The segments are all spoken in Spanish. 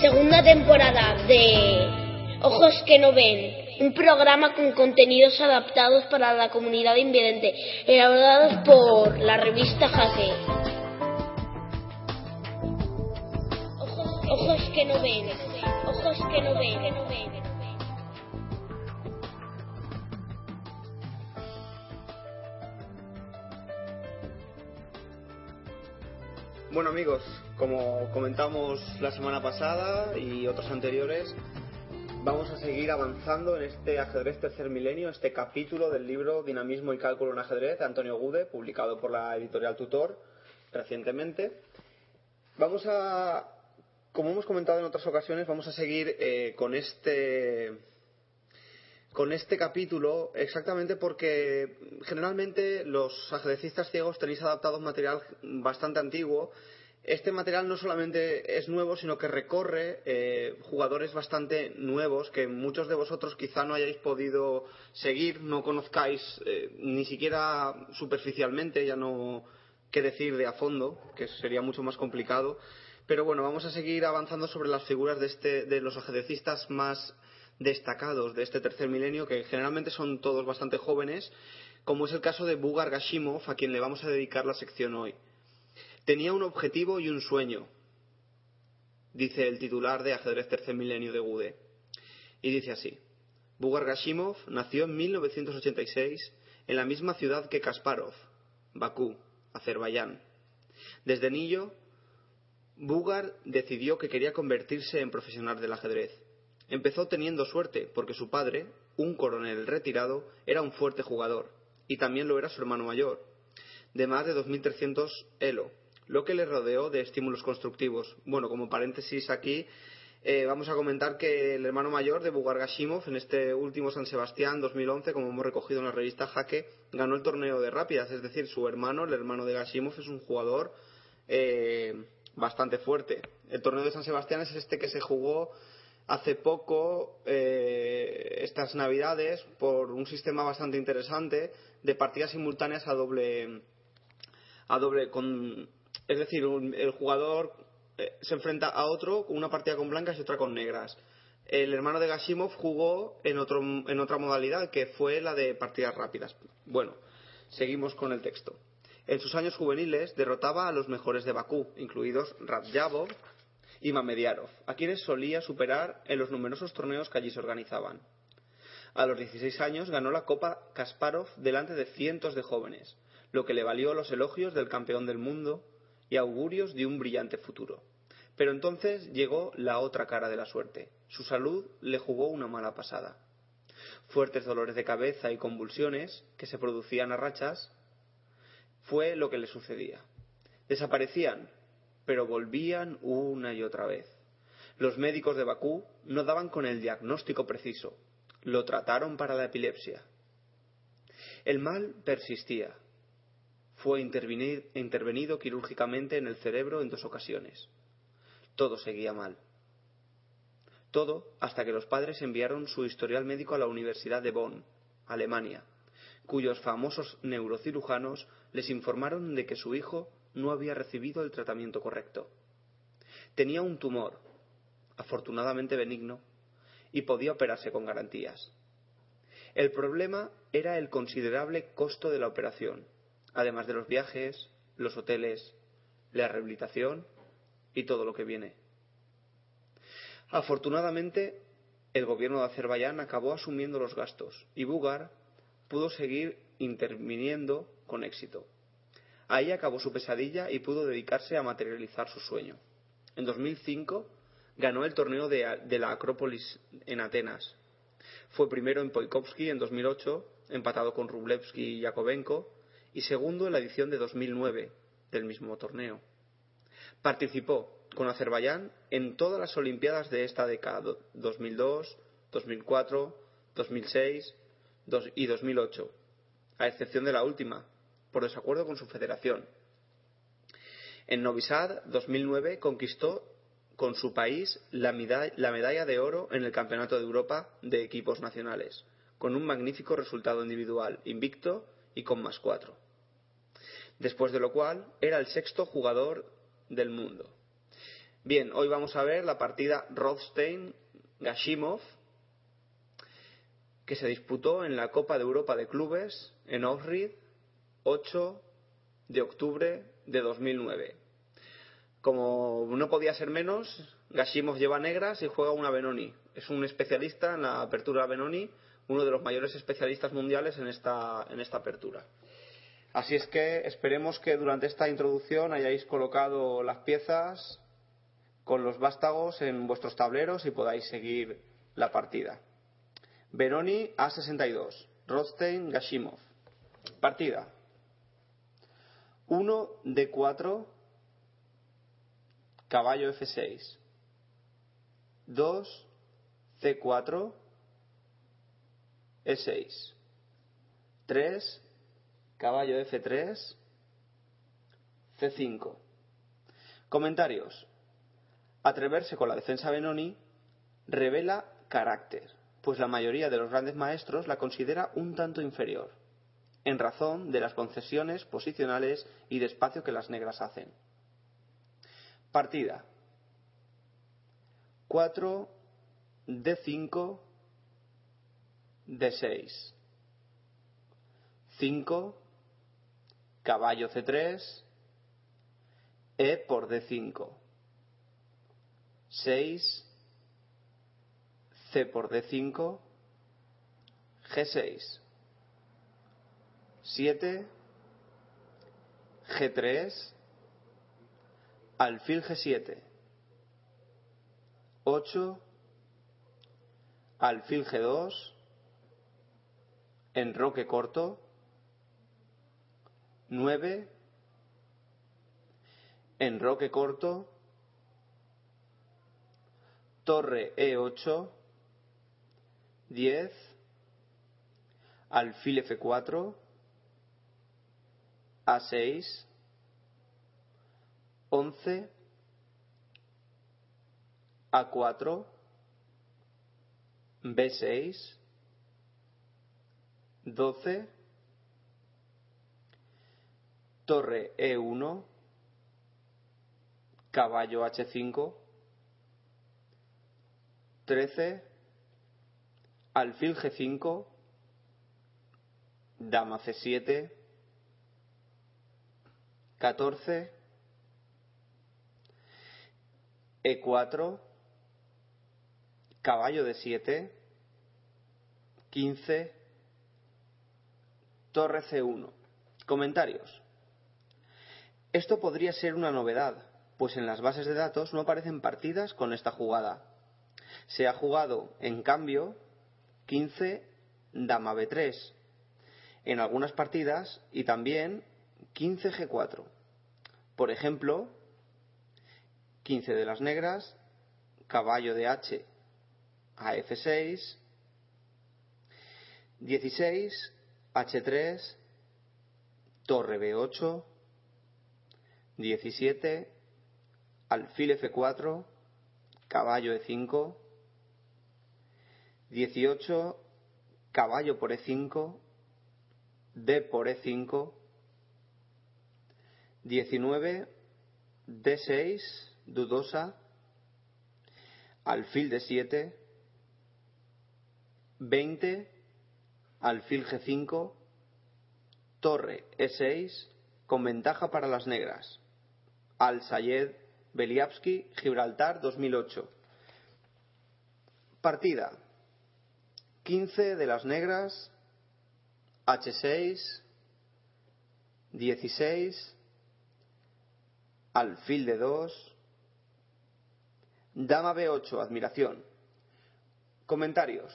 Segunda temporada de Ojos que no ven, un programa con contenidos adaptados para la comunidad invidente, elaborados por la revista Jaque. Ojos, que no ven, ojos. Bueno amigos, como comentamos la semana pasada y otros anteriores, vamos a seguir avanzando en este ajedrez tercer milenio, este capítulo del libro Dinamismo y Cálculo en ajedrez de Antonio Gude, publicado por la editorial Tutor recientemente. Vamos a, como hemos comentado en otras ocasiones, vamos a seguir eh, con este con este capítulo exactamente porque generalmente los ajedrecistas ciegos tenéis adaptado material bastante antiguo. Este material no solamente es nuevo, sino que recorre eh, jugadores bastante nuevos que muchos de vosotros quizá no hayáis podido seguir, no conozcáis eh, ni siquiera superficialmente, ya no qué decir de a fondo, que sería mucho más complicado. Pero bueno, vamos a seguir avanzando sobre las figuras de, este, de los ajedrecistas más destacados de este tercer milenio, que generalmente son todos bastante jóvenes, como es el caso de Bugar Gashimov, a quien le vamos a dedicar la sección hoy. Tenía un objetivo y un sueño, dice el titular de Ajedrez Tercer Milenio de Gude. Y dice así: Bugar Gashimov nació en 1986 en la misma ciudad que Kasparov, Bakú, Azerbaiyán. Desde niño, Bugar decidió que quería convertirse en profesional del ajedrez. Empezó teniendo suerte porque su padre, un coronel retirado, era un fuerte jugador, y también lo era su hermano mayor, de más de 2.300 elo, lo que le rodeó de estímulos constructivos. Bueno, como paréntesis aquí, eh, vamos a comentar que el hermano mayor de Bugar Gashimov, en este último San Sebastián 2011, como hemos recogido en la revista Jaque, ganó el torneo de rápidas, es decir, su hermano, el hermano de Gashimov, es un jugador eh, bastante fuerte. El torneo de San Sebastián es este que se jugó hace poco, eh, estas navidades, por un sistema bastante interesante de partidas simultáneas a doble. a doble con. Es decir, un- el jugador eh, se enfrenta a otro con una partida con blancas y otra con negras. El hermano de Gashimov jugó en, otro, en otra modalidad que fue la de partidas rápidas. Bueno, seguimos con el texto. En sus años juveniles derrotaba a los mejores de Bakú, incluidos Radjabov y Mamediarov, a quienes solía superar en los numerosos torneos que allí se organizaban. A los 16 años ganó la Copa Kasparov delante de cientos de jóvenes, lo que le valió los elogios del campeón del mundo y augurios de un brillante futuro. Pero entonces llegó la otra cara de la suerte. Su salud le jugó una mala pasada. Fuertes dolores de cabeza y convulsiones, que se producían a rachas, fue lo que le sucedía. Desaparecían, pero volvían una y otra vez. Los médicos de Bakú no daban con el diagnóstico preciso. Lo trataron para la epilepsia. El mal persistía. Fue intervenido quirúrgicamente en el cerebro en dos ocasiones. Todo seguía mal. Todo hasta que los padres enviaron su historial médico a la Universidad de Bonn, Alemania, cuyos famosos neurocirujanos les informaron de que su hijo no había recibido el tratamiento correcto. Tenía un tumor, afortunadamente benigno, y podía operarse con garantías. El problema era el considerable costo de la operación, además de los viajes, los hoteles, la rehabilitación y todo lo que viene. Afortunadamente, el gobierno de Azerbaiyán acabó asumiendo los gastos y Bugar pudo seguir interviniendo con éxito. Ahí acabó su pesadilla y pudo dedicarse a materializar su sueño. En 2005 ganó el torneo de, de la Acrópolis en Atenas. Fue primero en Poikovsky en 2008, empatado con Rublevsky y Yakovenko, y segundo en la edición de 2009 del mismo torneo. Participó con Azerbaiyán en todas las Olimpiadas de esta década, 2002, 2004, 2006 y 2008, a excepción de la última, por desacuerdo con su federación. En Novi Sad 2009 conquistó con su país la medalla de oro en el Campeonato de Europa de equipos nacionales, con un magnífico resultado individual, invicto y con más cuatro. Después de lo cual era el sexto jugador del mundo. Bien, hoy vamos a ver la partida Rothstein-Gashimov que se disputó en la Copa de Europa de Clubes en Ohrid 8 de octubre de 2009. Como no podía ser menos, Gashimov lleva negras y juega una Benoni. Es un especialista en la apertura Benoni, uno de los mayores especialistas mundiales en esta, en esta apertura. Así es que esperemos que durante esta introducción hayáis colocado las piezas con los vástagos en vuestros tableros y podáis seguir la partida. Benoni A62, Rothstein Gashimov. Partida. 1 D4, caballo F6. 2 C4, E6. 3 caballo F3, C5. Comentarios. Atreverse con la defensa Benoni revela carácter pues la mayoría de los grandes maestros la considera un tanto inferior, en razón de las concesiones posicionales y de espacio que las negras hacen. Partida. 4 D5 D6 5 caballo C3 E por D5 6 C por D5, G6, 7, G3, alfil G7, 8, alfil G2, enroque corto, 9, enroque corto, torre E8, 10, alfil F4, A6, 11, A4, B6, 12, torre E1, caballo H5, 13, alfil G5, dama C7, 14, E4, caballo de 7, 15, torre C1. Comentarios. Esto podría ser una novedad, pues en las bases de datos no aparecen partidas con esta jugada. Se ha jugado, en cambio, 15 dama b3 en algunas partidas y también 15 g4. Por ejemplo, 15 de las negras, caballo de h a f6, 16 h3, torre b8, 17 alfil f4, caballo e5, 18, caballo por E5, D por E5, 19, D6, dudosa, alfil D7, 20, alfil G5, torre E6, con ventaja para las negras. Al-Sayed, Beliavsky, Gibraltar 2008. Partida 15 de las negras, H6, 16, alfil de 2, dama B8, admiración. Comentarios.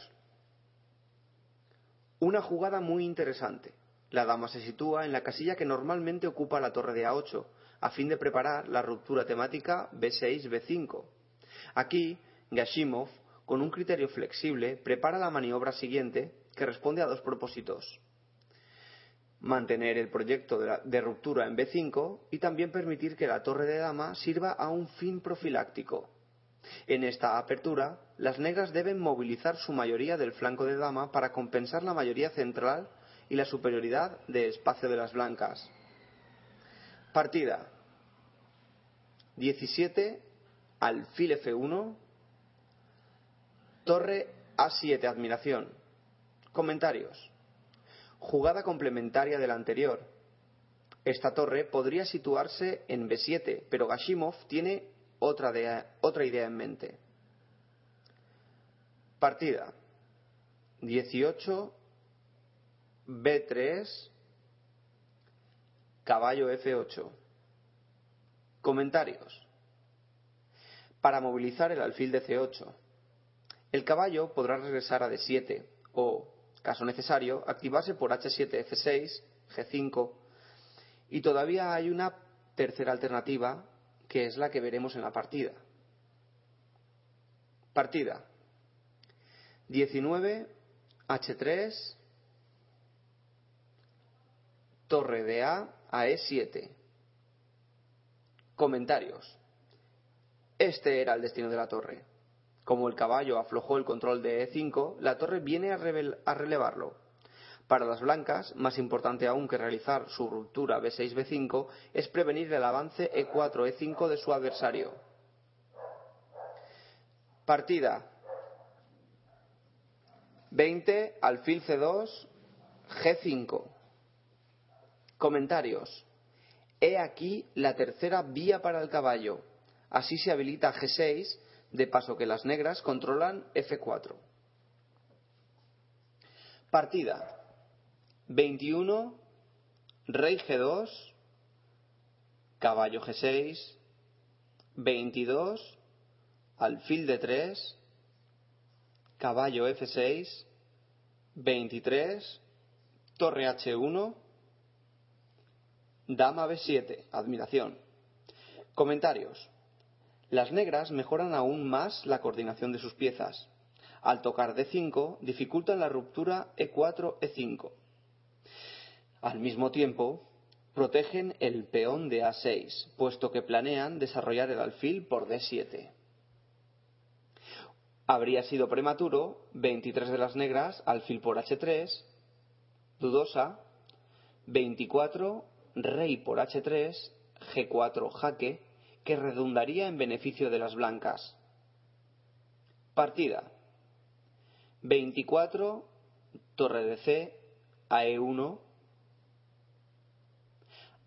Una jugada muy interesante. La dama se sitúa en la casilla que normalmente ocupa la torre de A8, a fin de preparar la ruptura temática B6-B5. Aquí, Gashimov, con un criterio flexible, prepara la maniobra siguiente que responde a dos propósitos. Mantener el proyecto de, ruptura en B5 y también permitir que la torre de dama sirva a un fin profiláctico. En esta apertura, las negras deben movilizar su mayoría del flanco de dama para compensar la mayoría central y la superioridad de espacio de las blancas. Partida. 17, alfil F1, torre A7, admiración. Comentarios. Jugada complementaria de la anterior. Esta torre podría situarse en B7, pero Gashimov tiene otra, otra idea en mente. Partida. 18, B3, caballo F8. Comentarios. Para movilizar el alfil de C8. El caballo podrá regresar a D7 o, caso necesario, activarse por H7, F6, G5 y todavía hay una tercera alternativa que es la que veremos en la partida. Partida. 19, H3, torre de A a E7. Comentarios. Este era el destino de la torre. Como el caballo aflojó el control de E5, la torre viene a, a relevarlo. Para las blancas, más importante aún que realizar su ruptura B6-B5 es prevenir el avance E4-E5 de su adversario. Partida. 20, alfil C2, G5. Comentarios. He aquí la tercera vía para el caballo. Así se habilita G6, de paso que las negras controlan F4. Partida. 21, rey G2, caballo G6, 22, alfil D3, caballo F6, 23, torre H1, Dama B7, admiración. Comentarios. Las negras mejoran aún más la coordinación de sus piezas. Al tocar D5, dificultan la ruptura E4-E5. Al mismo tiempo, protegen el peón de A6, puesto que planean desarrollar el alfil por D7. Habría sido prematuro 23 de las negras, alfil por H3, dudosa, 24 rey por h3, g4 jaque, que redundaría en beneficio de las blancas. Partida. 24, torre de C, a E1,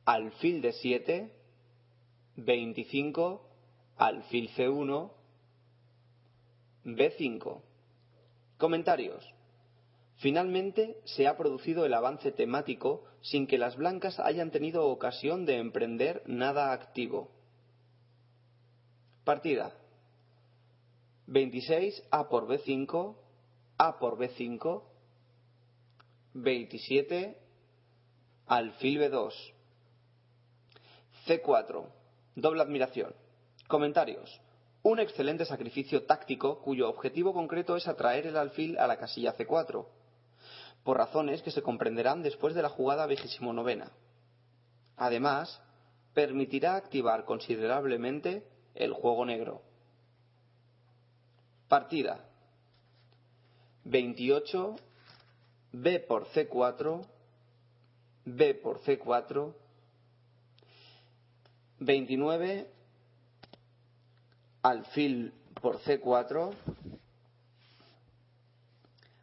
alfil de 7, 25, alfil C1, B5. Comentarios. Finalmente se ha producido el avance temático sin que las blancas hayan tenido ocasión de emprender nada activo. Partida. 26 A por B5, A por B5, 27 alfil B2, C4, doble admiración. Comentarios. Un excelente sacrificio táctico cuyo objetivo concreto es atraer el alfil a la casilla C4 por razones que se comprenderán después de la jugada vigésimo novena. Además, permitirá activar considerablemente el juego negro. Partida 28 B por C4 B por C4 29 alfil por C4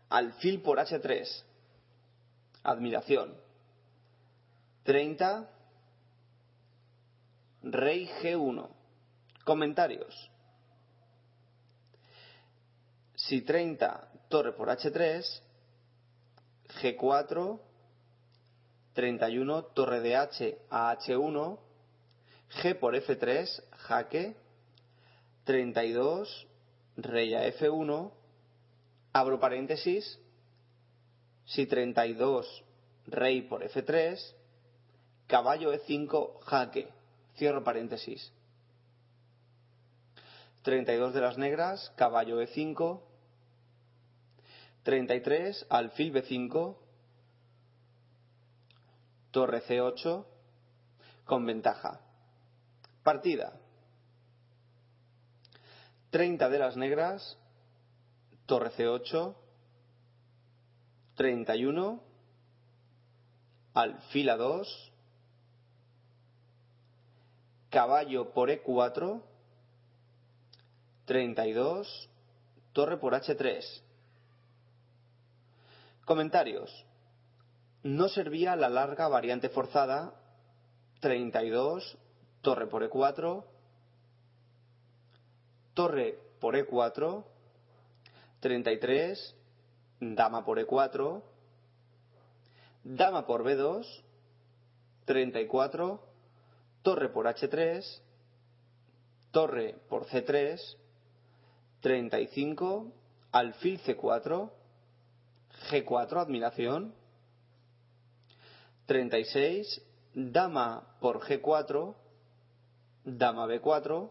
alfil por H3 Admiración. 30. Rey G1. Comentarios. Si 30 torre por H3, G4, 31 torre de H a H1, G por F3, jaque, 32 rey a F1, abro paréntesis, si 32 rey por F3, caballo E5 jaque, cierro paréntesis. 32 de las negras, caballo E5, 33, alfil B5, torre C8, con ventaja. Partida. 30 de las negras, torre C8, 31, alfil A2, caballo por E4, 32, torre por H3. Comentarios. No servía la larga variante forzada 32, torre por E4, torre por E4, 33, dama por E4, dama por B2, 34, torre por H3, torre por C3, 35, alfil C4, G4, admiración, 36, dama por G4, dama B4,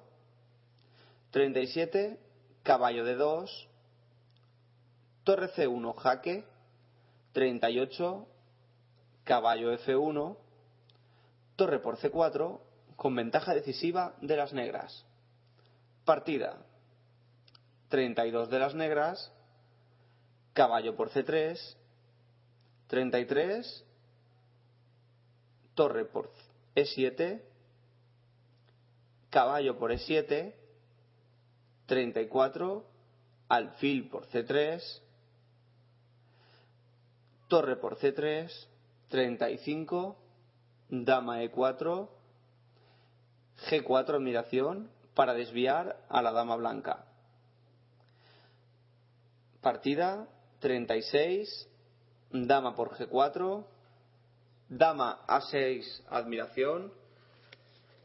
37, caballo de 2, torre C1, jaque, 38, caballo F1, torre por C4, con ventaja decisiva de las negras. Partida. 32 de las negras, caballo por C3, 33, torre por E7, caballo por E7, 34, alfil por C3, torre por C3, 35, dama E4, G4 admiración para desviar a la dama blanca. Partida 36, dama por G4, dama A6 admiración,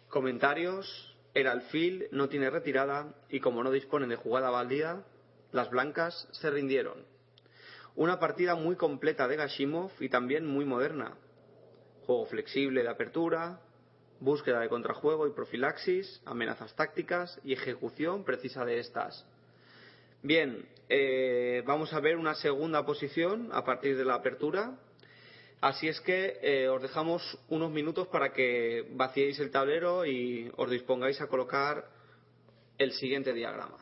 comentarios, el alfil no tiene retirada y como no disponen de jugada válida, las blancas se rindieron. Una partida muy completa de Gashimov y también muy moderna. Juego flexible de apertura, búsqueda de contrajuego y profilaxis, amenazas tácticas y ejecución precisa de estas. Bien, eh, vamos a ver una segunda posición a partir de la apertura. Así es que eh, os dejamos unos minutos para que vaciéis el tablero y os dispongáis a colocar el siguiente diagrama.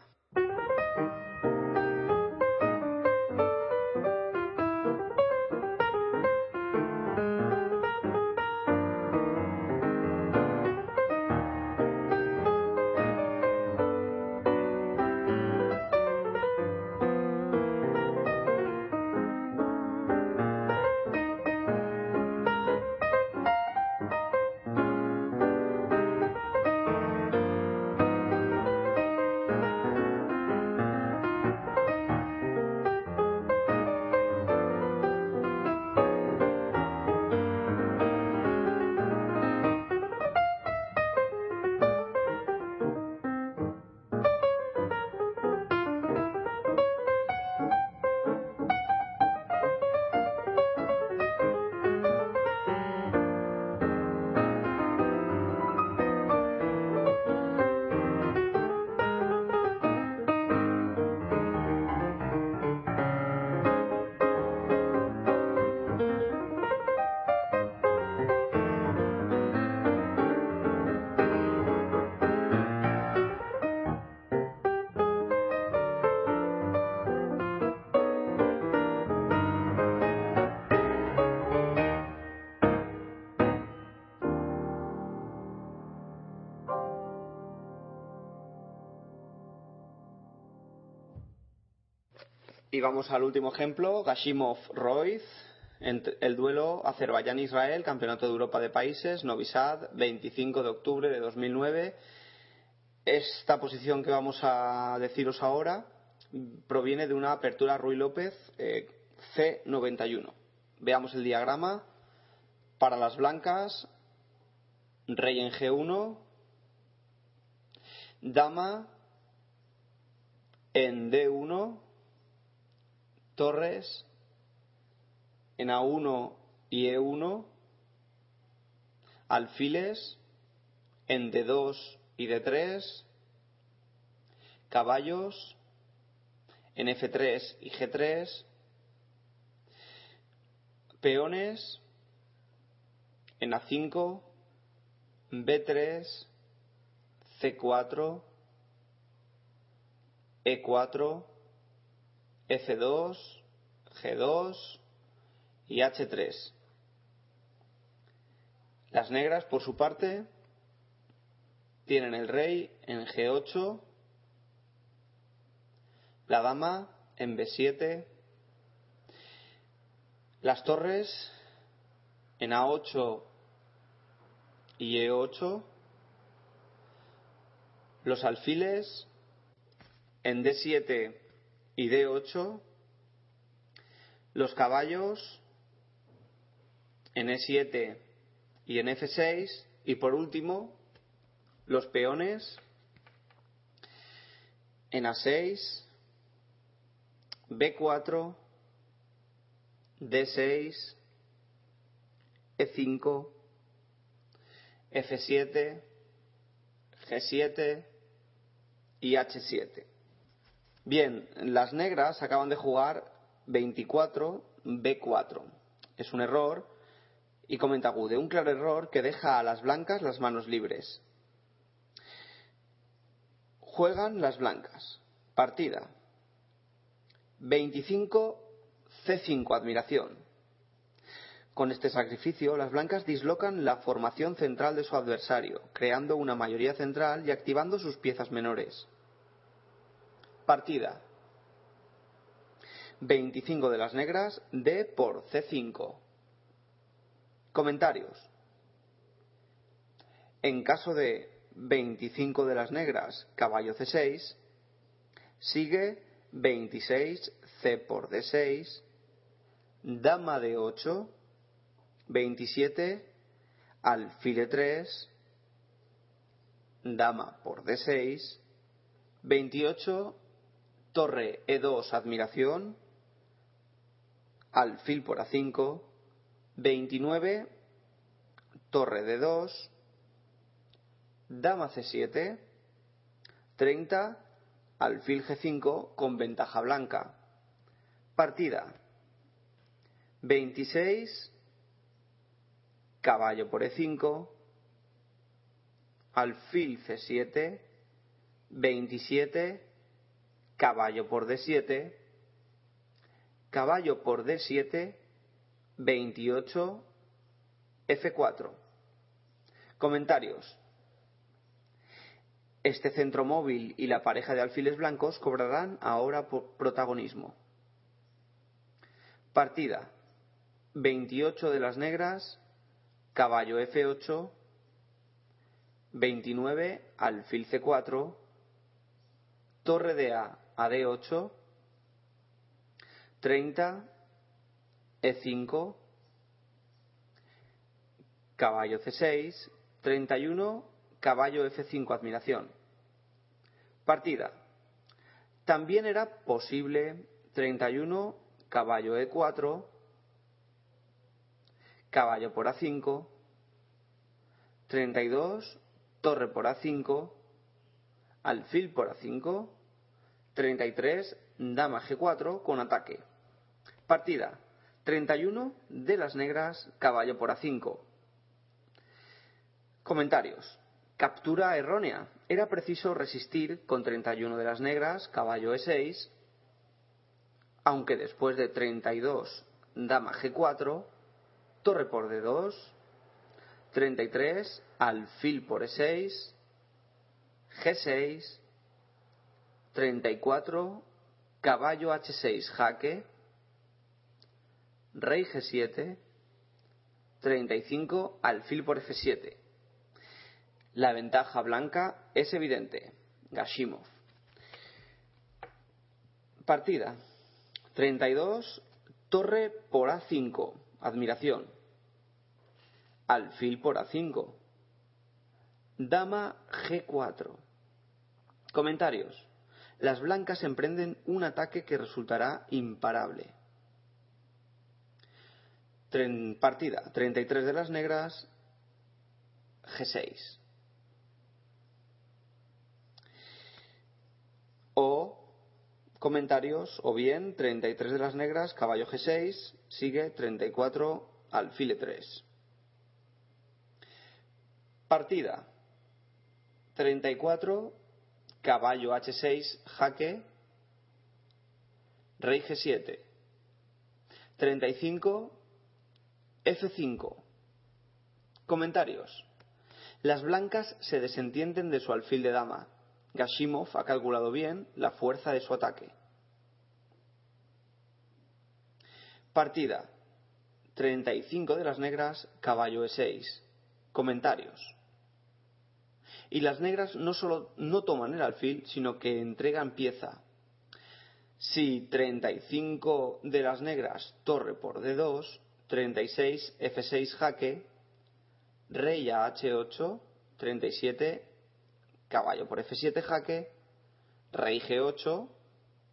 Y vamos al último ejemplo, Gashimov-Royz, el duelo Azerbaiyán-Israel, Campeonato de Europa de Países, Novi Sad, 25 de octubre de 2009. Esta posición que vamos a deciros ahora proviene de una apertura Ruy López eh, C91. Veamos el diagrama. Para las blancas, rey en G1, dama en D1, torres en A1 y E1, alfiles en D2 y D3, caballos en F3 y G3, peones en A5, B3, C4, E4, F2, G2 y H3. Las negras, por su parte, tienen el rey en G8, la dama en B7, las torres en A8 y E8, los alfiles en D7 y D8, los caballos en E7 y en F6 y por último los peones en A6, B4, D6, E5, F7, G7 y H7. Bien, las negras acaban de jugar 24, B4. Es un error y comenta Gude, un claro error que deja a las blancas las manos libres. Juegan las blancas. Partida. 25 C5 admiración. Con este sacrificio, las blancas dislocan la formación central de su adversario, creando una mayoría central y activando sus piezas menores. Partida. 25 de las negras, D por C5. Comentarios. En caso de 25 de las negras, caballo C6, sigue 26 C por D6, dama D8, 27 alfil E3, dama por D6, 28 torre E2 admiración, alfil por A5, 29 torre D2, dama C7, 30 alfil G5 con ventaja blanca. Partida 26 caballo por E5, alfil C7, 27 caballo por D7, caballo por D7, 28 F4. Comentarios. Este centro móvil y la pareja de alfiles blancos cobrarán ahora protagonismo. Partida. 28 de las negras, caballo F8, 29 alfil C4, torre de A a D8, 30 E5, caballo C6, 31 caballo F5 admiración. Partida. También era posible 31 caballo E4, caballo por A5, 32 torre por A5, alfil por A5, 33 dama G4 con ataque. Partida. 31 de las negras, caballo por A5. Comentarios. Captura errónea. Era preciso resistir con 31 de las negras, caballo E6, aunque después de 32, dama G4, torre por D2, 33, alfil por E6, G6, 34, caballo H6 jaque, rey G7, 35, alfil por F7. La ventaja blanca es evidente. Gashimov. Partida. 32. Torre por A5. Admiración. Alfil por A5. Dama G4. Comentarios las blancas emprenden un ataque que resultará imparable. Tren, partida 33 de las negras, G6. O comentarios, o bien 33 de las negras, caballo G6, sigue 34, alfile 3. Partida 34, caballo H6, jaque, rey G7. 35, F5. Comentarios. Las blancas se desentienden de su alfil de dama. Gashimov ha calculado bien la fuerza de su ataque. Partida. 35 de las negras, caballo E6. Comentarios. Y las negras no solo no toman el alfil, sino que entregan pieza. Si 35 de las negras, torre por D2, 36, F6 jaque, rey a H8, 37, caballo por F7 jaque, rey G8,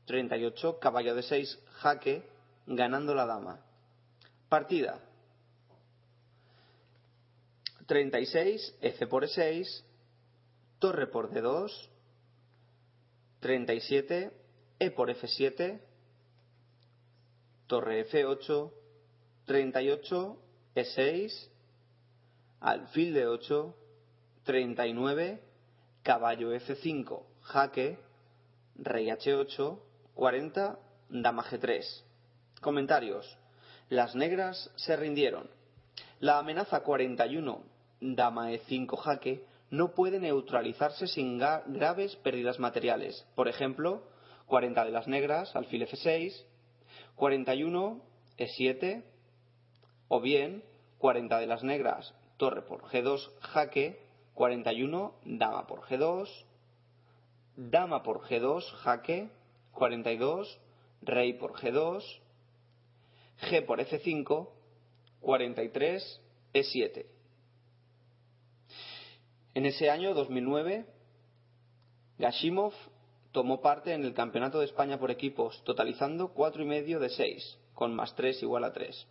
38, caballo D6 jaque, ganando la dama. Partida. 36, F por E6, torre por D2, 37, E por F7, torre F8, 38, E6, alfil de 8, 39, caballo F5, jaque, rey H8, 40, dama G3. Comentarios. Las negras se rindieron. La amenaza 41, dama E5 jaque, no puede neutralizarse sin graves pérdidas materiales. Por ejemplo, 40 de las negras, alfil F6, 41, E7, o bien 40 de las negras, torre por G2, jaque, 41, dama por G2, dama por G2, jaque, 42, rey por G2, G por F5, 43, E7. En ese año 2009, Gashimov tomó parte en el Campeonato de España por equipos, totalizando cuatro y medio de 6, con más 3 igual a 3.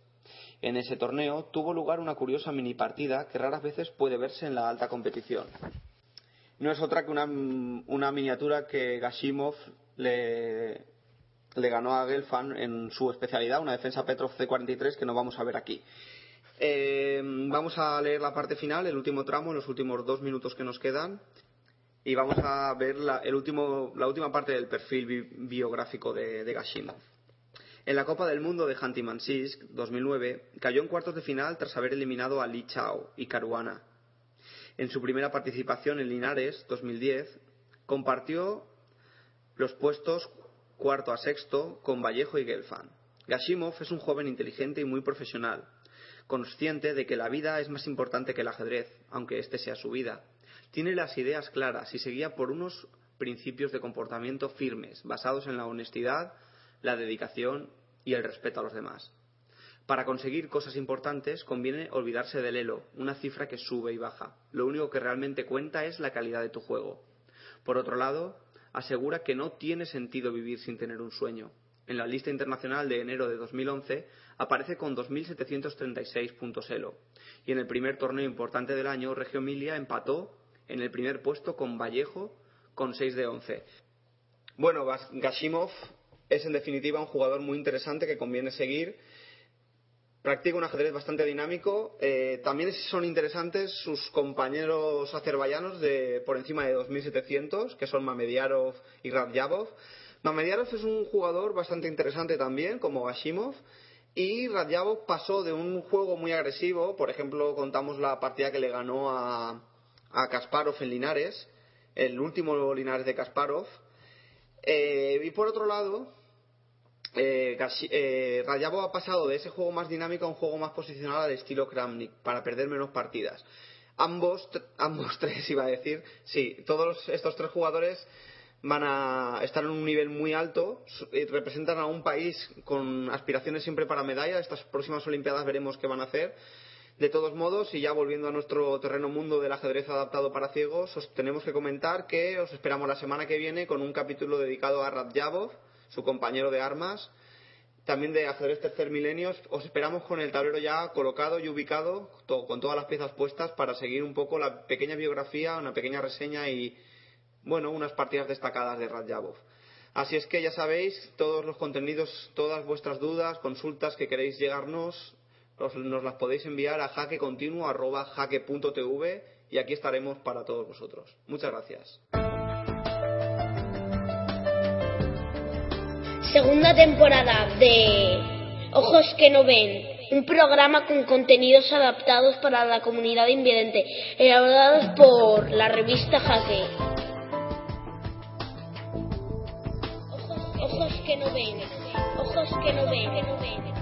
En ese torneo tuvo lugar una curiosa mini partida que raras veces puede verse en la alta competición. No es otra que una, miniatura que Gashimov le, le ganó a Gelfand en su especialidad, una defensa Petrov C-43 que no vamos a ver aquí. Eh, vamos a leer la parte final, el último tramo, los últimos dos minutos que nos quedan, y vamos a ver la, el último, la última parte del perfil biográfico de, de Gashimov. En la Copa del Mundo de Hanti Mansisk 2009 cayó en cuartos de final tras haber eliminado a Li Chao y Caruana. En su primera participación en Linares 2010 compartió los puestos cuarto a sexto con Vallejo y Gelfand. Gashimov es un joven inteligente y muy profesional, consciente de que la vida es más importante que el ajedrez, aunque este sea su vida. Tiene las ideas claras y se guía por unos principios de comportamiento firmes, basados en la honestidad, la dedicación y el respeto a los demás. Para conseguir cosas importantes conviene olvidarse del elo, una cifra que sube y baja. Lo único que realmente cuenta es la calidad de tu juego. Por otro lado, asegura que no tiene sentido vivir sin tener un sueño. En la lista internacional de enero de 2011 aparece con 2.736 puntos elo. Y en el primer torneo importante del año, Reggio Emilia empató en el primer puesto con Vallejo con 6 de 11. Bueno, Gashimov es en definitiva un jugador muy interesante que conviene seguir. Practica un ajedrez bastante dinámico. Eh, también son interesantes sus compañeros azerbaiyanos de por encima de 2.700, que son Mamediarov y Radjabov. Mamediarov es un jugador bastante interesante también, como Gashimov. Y Radjabov pasó de un juego muy agresivo, por ejemplo, contamos la partida que le ganó a, a Kasparov en Linares, el último Linares de Kasparov. Eh, y por otro lado, eh, eh ha pasado de ese juego más dinámico a un juego más posicional al estilo Kramnik para perder menos partidas. Ambos, ambos tres iba a decir, sí, todos estos tres jugadores van a estar en un nivel muy alto, y representan a un país con aspiraciones siempre para medalla. Estas próximas Olimpiadas veremos qué van a hacer. De todos modos, y ya volviendo a nuestro terreno mundo del ajedrez adaptado para ciegos, os tenemos que comentar que os esperamos la semana que viene con un capítulo dedicado a Radjabov su compañero de armas. También de ajedrez tercer milenio, os esperamos con el tablero ya colocado y ubicado, con todas las piezas puestas, para seguir un poco la pequeña biografía, una pequeña reseña y, bueno, unas partidas destacadas de Radjabov. Así es que ya sabéis, todos los contenidos, todas vuestras dudas, consultas que queréis llegarnos, nos las podéis enviar a jaquecontinuo.jaque.tv y aquí estaremos para todos vosotros. Muchas gracias. Segunda temporada de Ojos que no ven, un programa con contenidos adaptados para la comunidad invidente, elaborados por la revista Jaque. Ojos, que no ven, ojos que no ven.